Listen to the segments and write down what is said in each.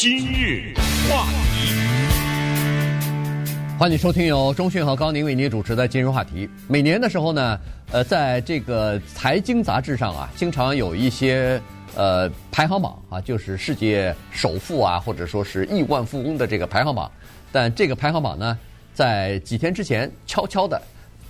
今日话题，欢迎收听由中讯和高宁为您主持的《今日话题》。每年的时候呢，呃，在这个财经杂志上啊，经常有一些呃排行榜啊，就是世界首富啊，或者说是亿万富翁的这个排行榜。但这个排行榜呢，在几天之前悄悄的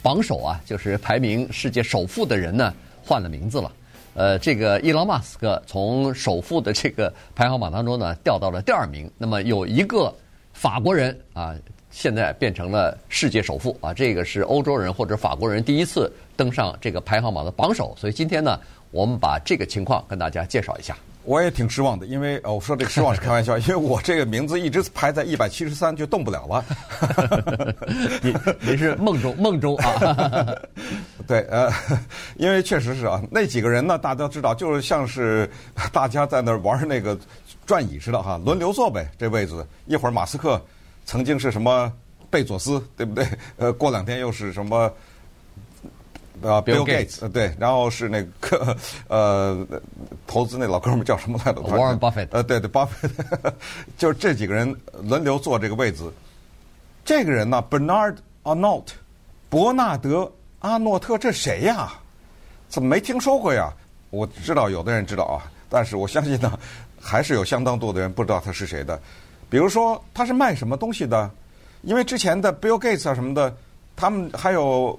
榜首啊，就是排名世界首富的人呢，换了名字了。呃，这个伊隆马斯克从首富的这个排行榜当中呢，掉到了第二名。那么有一个法国人啊，现在变成了世界首富啊，这个是欧洲人或者法国人第一次登上这个排行榜的榜首。所以今天呢，我们把这个情况跟大家介绍一下。我也挺失望的，因为呃，我说这个失望是开玩笑，因为我这个名字一直排在一百七十三，就动不了了。你你是梦中梦中啊？对，呃，因为确实是啊，那几个人呢，大家都知道，就是像是大家在那玩那个转椅似的哈，轮流坐呗，这位置一会儿马斯克曾经是什么贝佐斯，对不对？呃，过两天又是什么？呃，Bill Gates，对，然后是那个呃，投资那老哥们叫什么来着？Warren Buffett。呃，对对，巴菲特，就是这几个人轮流坐这个位子。这个人呢，Bernard Arnault，伯纳德·阿诺特，这谁呀？怎么没听说过呀？我知道有的人知道啊，但是我相信呢，还是有相当多的人不知道他是谁的。比如说，他是卖什么东西的？因为之前的 Bill Gates 啊什么的，他们还有。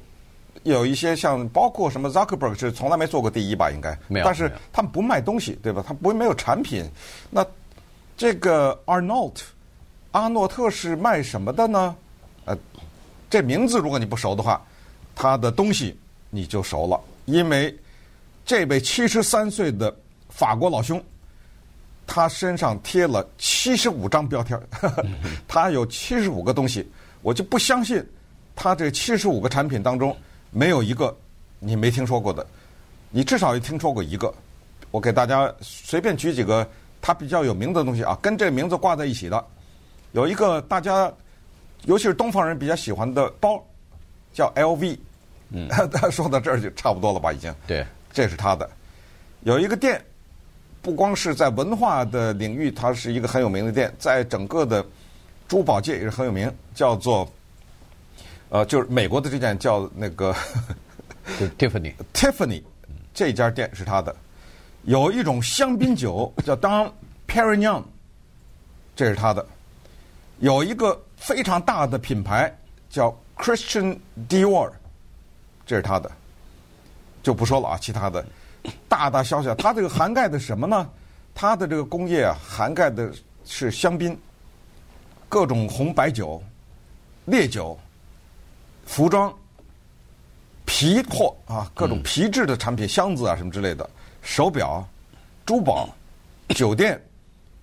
有一些像包括什么 Zuckerberg 是从来没做过第一吧，应该没有。但是他们不卖东西，对吧？他不会没有产品。那这个 Arnault 阿诺特是卖什么的呢？呃，这名字如果你不熟的话，他的东西你就熟了，因为这位七十三岁的法国老兄，他身上贴了七十五张标签，他有七十五个东西，我就不相信他这七十五个产品当中。没有一个你没听说过的，你至少也听说过一个。我给大家随便举几个他比较有名的东西啊，跟这个名字挂在一起的，有一个大家尤其是东方人比较喜欢的包，叫 LV。嗯，说到这儿就差不多了吧？已经。对，这是他的。有一个店，不光是在文化的领域，它是一个很有名的店，在整个的珠宝界也是很有名，叫做。呃，就是美国的这件叫那个 Tiffany，Tiffany，这家店是他的。有一种香槟酒叫 Dom Perignon，这是他的。有一个非常大的品牌叫 Christian Dior，这是他的。就不说了啊，其他的大大小小，它这个涵盖的什么呢？它的这个工业啊，涵盖的是香槟、各种红白酒、烈酒。服装、皮货啊，各种皮质的产品、箱子啊什么之类的，手表、珠宝、酒店，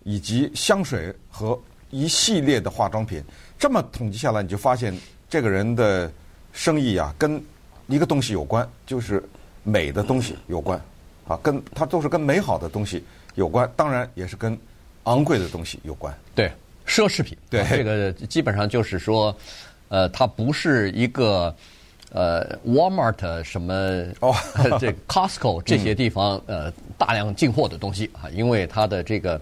以及香水和一系列的化妆品。这么统计下来，你就发现这个人的生意啊，跟一个东西有关，就是美的东西有关啊，跟它都是跟美好的东西有关，当然也是跟昂贵的东西有关。对，奢侈品，对，这个基本上就是说。呃，它不是一个呃，Walmart 什么哦，这 Costco 这些地方呃大量进货的东西啊，因为它的这个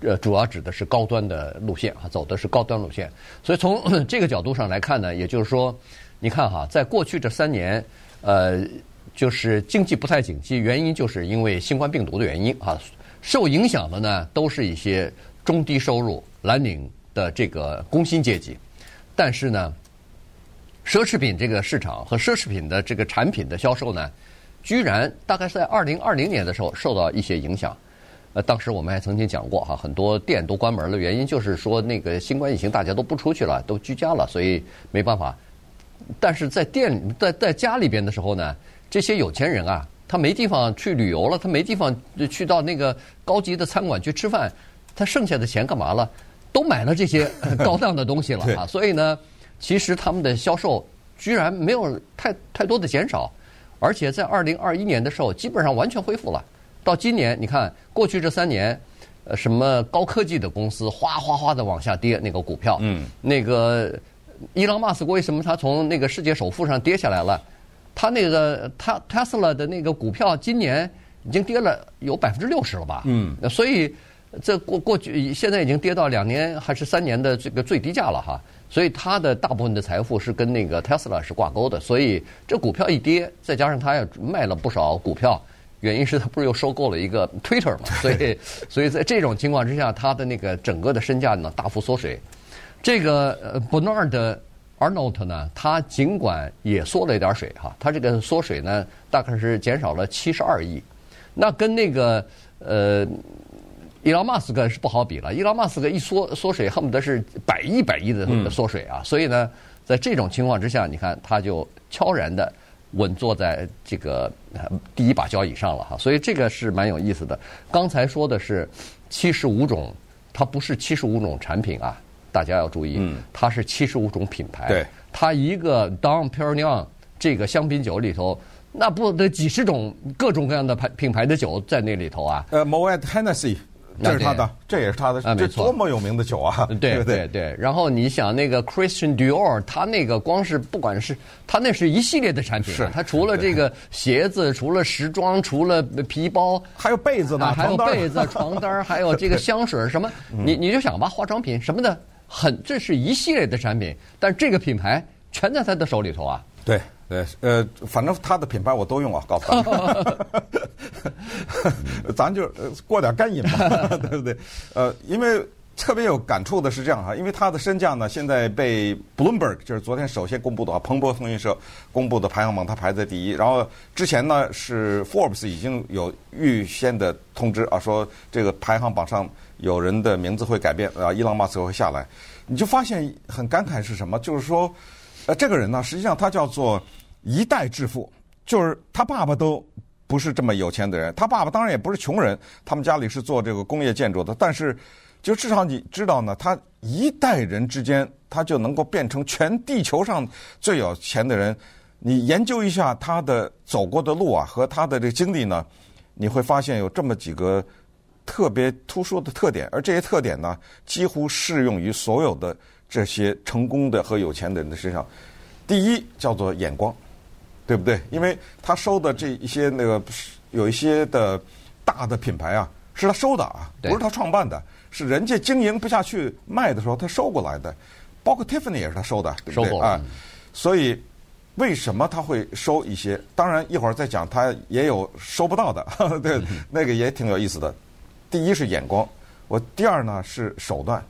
呃主要指的是高端的路线啊，走的是高端路线，所以从 这个角度上来看呢，也就是说，你看哈，在过去这三年，呃，就是经济不太景气，原因就是因为新冠病毒的原因啊，受影响的呢都是一些中低收入蓝领的这个工薪阶级，但是呢。奢侈品这个市场和奢侈品的这个产品的销售呢，居然大概是在二零二零年的时候受到一些影响。呃，当时我们还曾经讲过哈，很多店都关门了，原因就是说那个新冠疫情大家都不出去了，都居家了，所以没办法。但是在店在在家里边的时候呢，这些有钱人啊，他没地方去旅游了，他没地方去到那个高级的餐馆去吃饭，他剩下的钱干嘛了？都买了这些高档的东西了啊，所以呢。其实他们的销售居然没有太太多的减少，而且在二零二一年的时候基本上完全恢复了。到今年，你看过去这三年，呃，什么高科技的公司哗哗哗的往下跌，那个股票，嗯，那个伊朗马斯克为什么他从那个世界首富上跌下来了？他那个他 Tesla 的那个股票今年已经跌了有百分之六十了吧？嗯，所以这过过去现在已经跌到两年还是三年的这个最低价了哈。所以它的大部分的财富是跟那个 Tesla 是挂钩的，所以这股票一跌，再加上它也卖了不少股票，原因是他不是又收购了一个 Twitter 嘛，所以 所以在这种情况之下，它的那个整个的身价呢大幅缩水。这个呃 Bernard Arnault 呢，他尽管也缩了一点水哈，他这个缩水呢大概是减少了七十二亿，那跟那个呃。伊朗马斯克是不好比了，伊朗马斯克一缩缩水，恨不得是百亿百亿的缩水啊！所以呢，在这种情况之下，你看他就悄然的稳坐在这个第一把交椅上了哈。所以这个是蛮有意思的。刚才说的是七十五种，它不是七十五种产品啊，大家要注意，它是七十五种品牌。对，它一个 Dom Perignon 这个香槟酒里头，那不得几十种各种各样的牌品牌的酒在那里头啊？呃，Moet Hennessy。这是他的，这也是他的，啊这多么有名的酒啊！对 对对。然后你想那个 Christian Dior，他那个光是不管是他那是一系列的产品，是他除了这个鞋子，除了时装，除了皮包，还有被子呢，还有被子、床单，还有这个 香水什么，你你就想吧，化妆品什么的，很这是一系列的产品，但这个品牌全在他的手里头啊。对。对，呃，反正他的品牌我都用啊，告诉他，咱就过点干瘾嘛，对不对？呃，因为特别有感触的是这样哈，因为他的身价呢，现在被 Bloomberg 就是昨天首先公布的啊，彭博通讯社公布的排行榜，他排在第一。然后之前呢是 Forbes 已经有预先的通知啊，说这个排行榜上有人的名字会改变啊，伊朗马斯克会下来。你就发现很感慨是什么？就是说，呃，这个人呢，实际上他叫做。一代致富，就是他爸爸都不是这么有钱的人。他爸爸当然也不是穷人，他们家里是做这个工业建筑的。但是，就至少你知道呢，他一代人之间，他就能够变成全地球上最有钱的人。你研究一下他的走过的路啊，和他的这个经历呢，你会发现有这么几个特别突出的特点。而这些特点呢，几乎适用于所有的这些成功的和有钱的人的身上。第一叫做眼光。对不对？因为他收的这一些那个有一些的大的品牌啊，是他收的啊，不是他创办的，是人家经营不下去卖的时候他收过来的，包括 Tiffany 也是他收的，对不对啊？所以为什么他会收一些？当然一会儿再讲，他也有收不到的，对，那个也挺有意思的。第一是眼光，我第二呢是手段。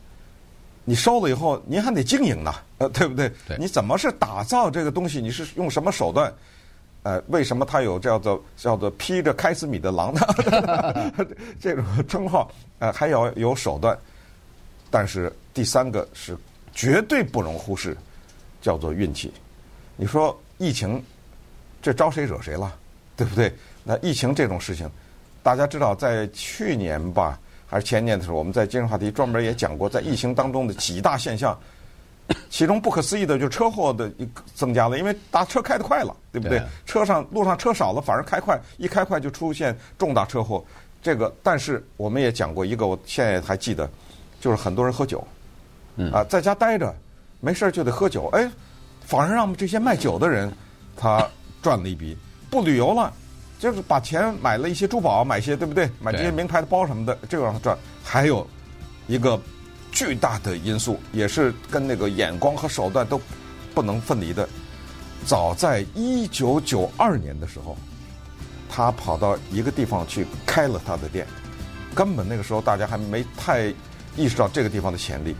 你收了以后，您还得经营呢，呃，对不对？对。你怎么是打造这个东西？你是用什么手段？呃，为什么他有叫做叫做披着开司米的狼呢？这种称号，呃，还要有手段。但是第三个是绝对不容忽视，叫做运气。你说疫情，这招谁惹谁了？对不对？那疫情这种事情，大家知道，在去年吧。还是前年的时候，我们在今日话题专门也讲过，在疫情当中的几大现象，其中不可思议的就是车祸的增加了，因为大车开得快了，对不对？车上路上车少了，反而开快，一开快就出现重大车祸。这个，但是我们也讲过一个，我现在还记得，就是很多人喝酒，啊，在家待着没事就得喝酒，哎，反而让这些卖酒的人他赚了一笔，不旅游了。就是把钱买了一些珠宝，买一些对不对？买这些名牌的包什么的，这个让他赚。还有一个巨大的因素，也是跟那个眼光和手段都不能分离的。早在一九九二年的时候，他跑到一个地方去开了他的店，根本那个时候大家还没太意识到这个地方的潜力。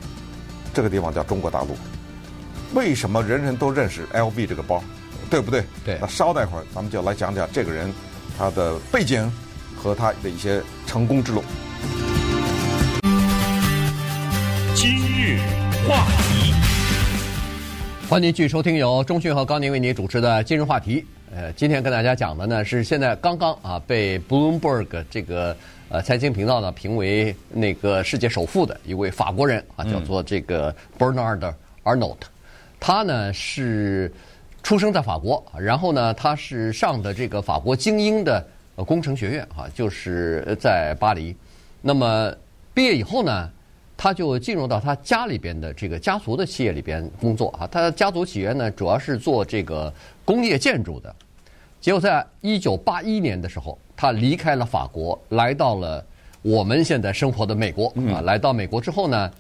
这个地方叫中国大陆。为什么人人都认识 LV 这个包？对不对？对。那稍待会儿，咱们就来讲讲这个人。他的背景和他的一些成功之路。今日话题，欢迎继续收听由钟迅和高宁为您主持的《今日话题》。呃，今天跟大家讲的呢是现在刚刚啊被 Bloomberg 这个呃财经频道呢评为那个世界首富的一位法国人啊，叫做这个 Bernard Arnault。他呢是。出生在法国，然后呢，他是上的这个法国精英的工程学院哈，就是在巴黎。那么毕业以后呢，他就进入到他家里边的这个家族的企业里边工作啊。他的家族企业呢，主要是做这个工业建筑的。结果在一九八一年的时候，他离开了法国，来到了我们现在生活的美国啊，来到美国之后呢，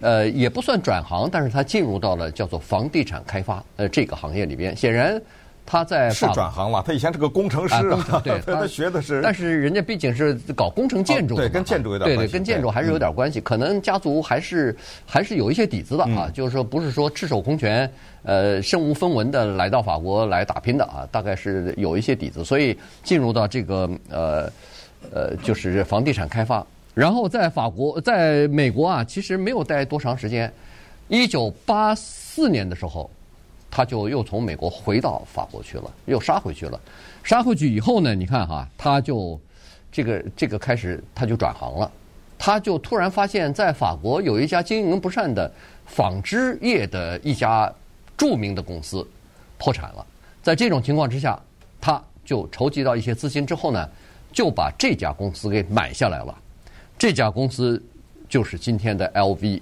呃，也不算转行，但是他进入到了叫做房地产开发呃这个行业里边。显然他在是转行了，他以前是个工程师啊，对，他学的是，但是人家毕竟是搞工程建筑的，对，跟建筑有点关系，对对，跟建筑还是有点关系。可能家族还是还是有一些底子的啊，就是说不是说赤手空拳，呃，身无分文的来到法国来打拼的啊，大概是有一些底子，所以进入到这个呃。呃，就是房地产开发，然后在法国，在美国啊，其实没有待多长时间。一九八四年的时候，他就又从美国回到法国去了，又杀回去了。杀回去以后呢，你看哈，他就这个这个开始他就转行了，他就突然发现，在法国有一家经营不善的纺织业的一家著名的公司破产了。在这种情况之下，他就筹集到一些资金之后呢。就把这家公司给买下来了，这家公司就是今天的 LV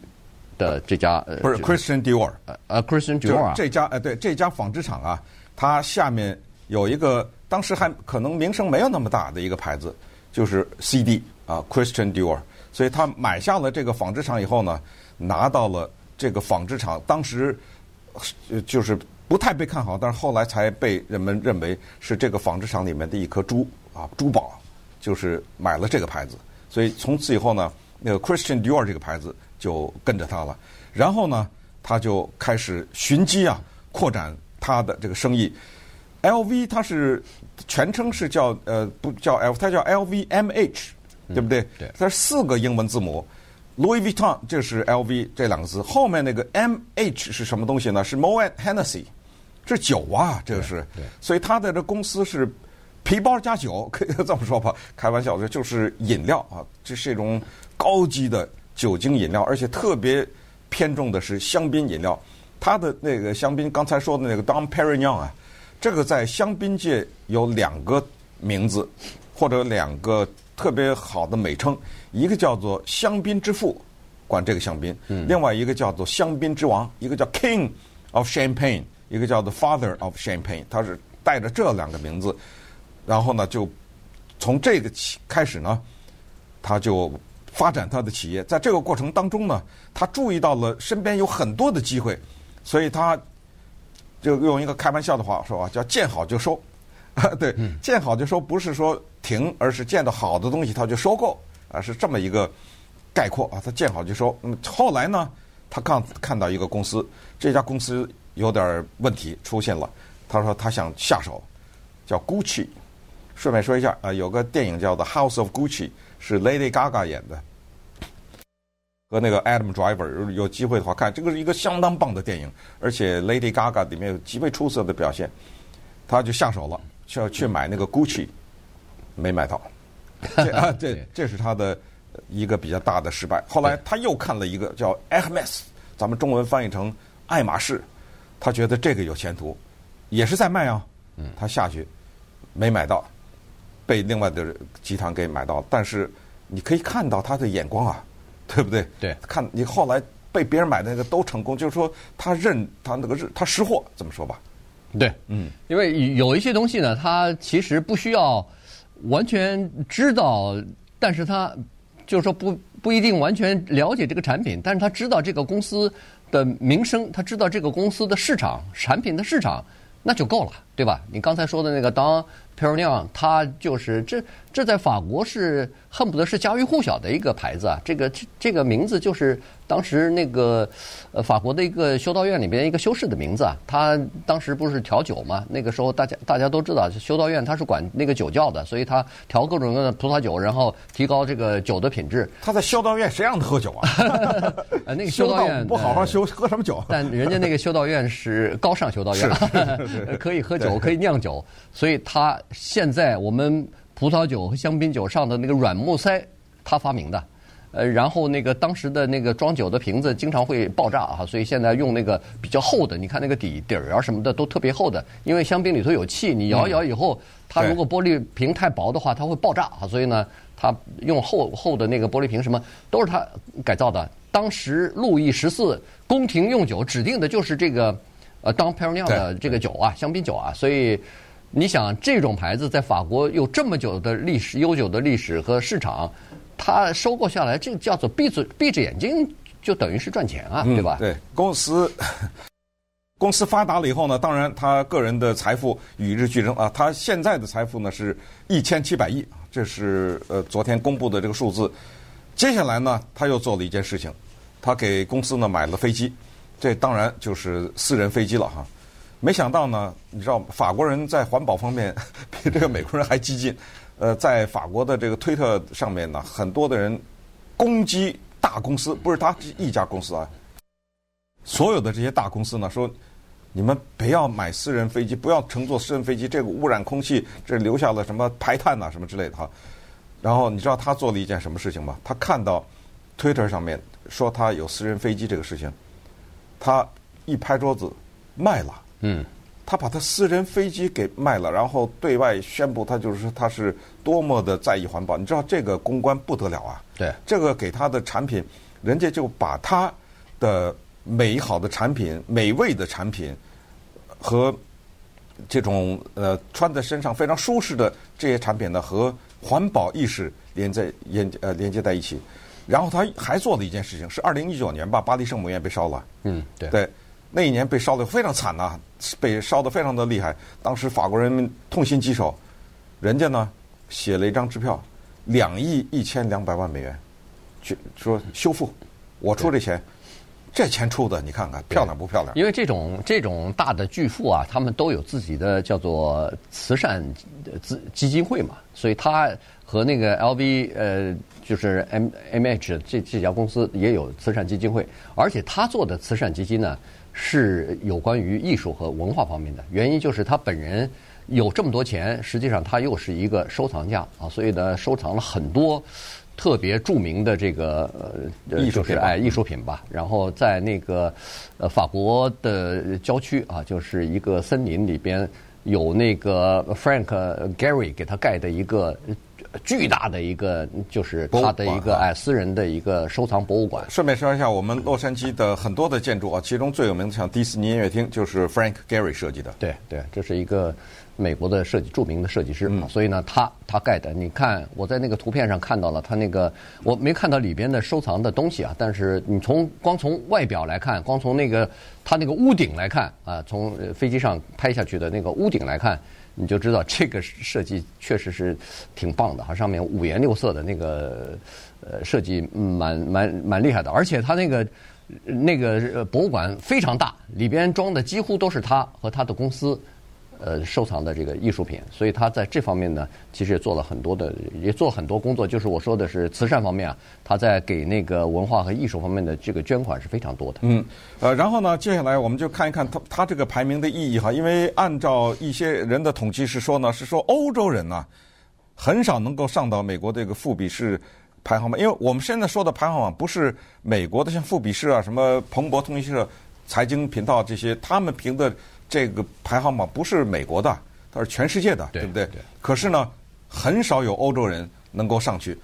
的这家呃，不是 Christian Dior，呃，Christian Dior 啊，这家呃对这家纺织厂啊，它下面有一个当时还可能名声没有那么大的一个牌子，就是 CD 啊，Christian Dior，所以他买下了这个纺织厂以后呢，拿到了这个纺织厂，当时就是不太被看好，但是后来才被人们认为是这个纺织厂里面的一颗珠。啊，珠宝就是买了这个牌子，所以从此以后呢，那个 Christian Dior 这个牌子就跟着他了。然后呢，他就开始寻机啊，扩展他的这个生意。LV 它是全称是叫呃不叫 L，它叫 LVMH，对不对？嗯、对。它是四个英文字母，Louis Vuitton 这是 LV 这两个字，后面那个 MH 是什么东西呢？是 Moet Hennessy，这是酒啊，这个是。所以他的这公司是。皮包加酒，可以这么说吧，开玩笑的，就是饮料啊，这是一种高级的酒精饮料，而且特别偏重的是香槟饮料。它的那个香槟，刚才说的那个 Dom Perignon 啊，这个在香槟界有两个名字，或者两个特别好的美称，一个叫做香槟之父，管这个香槟；另外一个叫做香槟之王，一个叫 King of Champagne，一个叫做 Father of Champagne，它是带着这两个名字。然后呢，就从这个起开始呢，他就发展他的企业。在这个过程当中呢，他注意到了身边有很多的机会，所以他就用一个开玩笑的话说啊，叫 “见好就收”。对，“见好就收”不是说停，而是见到好的东西他就收购啊，是这么一个概括啊。他见好就收。那么后来呢，他看看到一个公司，这家公司有点问题出现了，他说他想下手，叫 Gucci。顺便说一下，呃，有个电影叫做《House of Gucci》，是 Lady Gaga 演的，和那个 Adam Driver 有机会的话看，这个是一个相当棒的电影，而且 Lady Gaga 里面有极为出色的表现，他就下手了，去要去买那个 Gucci，没买到，这啊，这 这是他的一个比较大的失败。后来他又看了一个叫 Hermes，咱们中文翻译成爱马仕，他觉得这个有前途，也是在卖啊，他下去没买到。被另外的集团给买到，但是你可以看到他的眼光啊，对不对？对，看你后来被别人买的那个都成功，就是说他认他那个是他识货，这么说吧？对，嗯，因为有一些东西呢，他其实不需要完全知道，但是他就是说不不一定完全了解这个产品，但是他知道这个公司的名声，他知道这个公司的市场产品的市场，那就够了，对吧？你刚才说的那个当。Perignon，它就是这这在法国是恨不得是家喻户晓的一个牌子啊！这个这这个名字就是当时那个呃法国的一个修道院里边一个修士的名字啊。他当时不是调酒嘛？那个时候大家大家都知道，修道院他是管那个酒窖的，所以他调各种各样的葡萄酒，然后提高这个酒的品质。他在修道院谁让他喝酒啊？呃，那个修道院 不好好修，喝什么酒？但人家那个修道院是高尚修道院，可以喝酒，可以酿酒，所以它。现在我们葡萄酒和香槟酒上的那个软木塞，他发明的，呃，然后那个当时的那个装酒的瓶子经常会爆炸啊，所以现在用那个比较厚的，你看那个底底儿啊什么的都特别厚的，因为香槟里头有气，你摇一摇以后，它如果玻璃瓶太薄的话，它会爆炸啊，所以呢，它用厚厚的那个玻璃瓶，什么都是它改造的。当时路易十四宫廷用酒指定的就是这个呃当 Dom Perignon 的这个酒啊，香槟酒啊，所以。你想这种牌子在法国有这么久的历史、悠久的历史和市场，他收购下来，这个叫做闭嘴闭着眼睛就等于是赚钱啊，对吧？对，公司公司发达了以后呢，当然他个人的财富与日俱增啊，他现在的财富呢是一千七百亿，这是呃昨天公布的这个数字。接下来呢，他又做了一件事情，他给公司呢买了飞机，这当然就是私人飞机了哈。没想到呢，你知道法国人在环保方面比这个美国人还激进。呃，在法国的这个推特上面呢，很多的人攻击大公司，不是他一家公司啊，所有的这些大公司呢，说你们不要买私人飞机，不要乘坐私人飞机，这个污染空气，这留下了什么排碳呐，什么之类的哈。然后你知道他做了一件什么事情吗？他看到推特上面说他有私人飞机这个事情，他一拍桌子卖了。嗯。他把他私人飞机给卖了，然后对外宣布他就是说他是多么的在意环保。你知道这个公关不得了啊！对，这个给他的产品，人家就把他的美好的产品、美味的产品和这种呃穿在身上非常舒适的这些产品呢，和环保意识连在连呃连接在一起。然后他还做了一件事情，是二零一九年吧，巴黎圣母院被烧了。嗯，对。对。那一年被烧的非常惨呐，被烧的非常的厉害。当时法国人民痛心疾首，人家呢写了一张支票，两亿一千两百万美元，去说修复，我出这钱，这钱出的你看看漂亮不漂亮？因为这种这种大的巨富啊，他们都有自己的叫做慈善资基金会嘛，所以他和那个 LV 呃就是 M M H 这这家公司也有慈善基金会，而且他做的慈善基金呢。是有关于艺术和文化方面的，原因就是他本人有这么多钱，实际上他又是一个收藏家啊，所以呢，收藏了很多特别著名的这个呃艺术品哎艺术品吧。然后在那个呃法国的郊区啊，就是一个森林里边有那个 Frank Gehry 给他盖的一个。巨大的一个就是他的一个哎私人的一个收藏博物馆。顺便说一下，我们洛杉矶的很多的建筑啊，其中最有名的像迪士尼音乐厅，就是 Frank Gehry 设计的。对对，这是一个美国的设计著名的设计师，嗯、所以呢，他他盖的。你看我在那个图片上看到了他那个，我没看到里边的收藏的东西啊，但是你从光从外表来看，光从那个他那个屋顶来看啊，从飞机上拍下去的那个屋顶来看。你就知道这个设计确实是挺棒的哈，上面五颜六色的那个呃设计蛮蛮蛮厉害的，而且他那个那个博物馆非常大，里边装的几乎都是他和他的公司。呃，收藏的这个艺术品，所以他在这方面呢，其实也做了很多的，也做很多工作。就是我说的是慈善方面啊，他在给那个文化和艺术方面的这个捐款是非常多的。嗯，呃，然后呢，接下来我们就看一看他他这个排名的意义哈，因为按照一些人的统计是说呢，是说欧洲人呢很少能够上到美国这个富比士排行榜，因为我们现在说的排行榜不是美国的，像富比士啊、什么彭博通讯社、财经频道这些，他们评的。这个排行榜不是美国的，它是全世界的，对，对不对？对。可是呢，很少有欧洲人能够上去。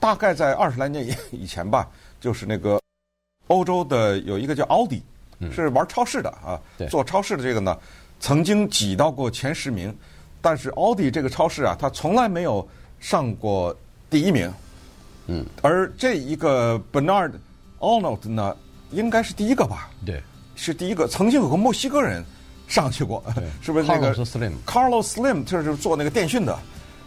大概在二十来年以以前吧，就是那个欧洲的有一个叫奥迪，是玩超市的啊，做超市的这个呢，曾经挤到过前十名，但是奥迪这个超市啊，它从来没有上过第一名。嗯。而这一个 Bernard Arnold 呢，应该是第一个吧？对，是第一个。曾经有个墨西哥人。上去过，是不是？那个 Carlos Slim 就是做那个电讯的，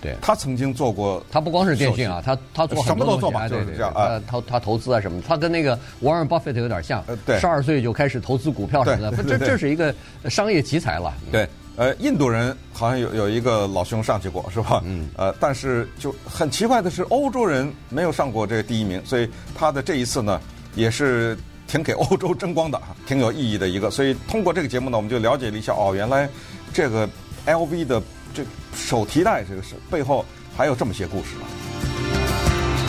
对，他曾经做过。他不光是电讯啊，他他做什么都做吧，对对对啊，他他投资啊什么，他跟那个 Warren Buffett 有点像，对，十二岁就开始投资股票什么的，这这是一个商业奇才了。对，呃，印度人好像有有一个老兄上去过，是吧？嗯，呃，但是就很奇怪的是，欧洲人没有上过这个第一名，所以他的这一次呢，也是。挺给欧洲争光的，挺有意义的一个。所以通过这个节目呢，我们就了解了一下哦，原来这个 LV 的这手提袋这个是背后还有这么些故事呢。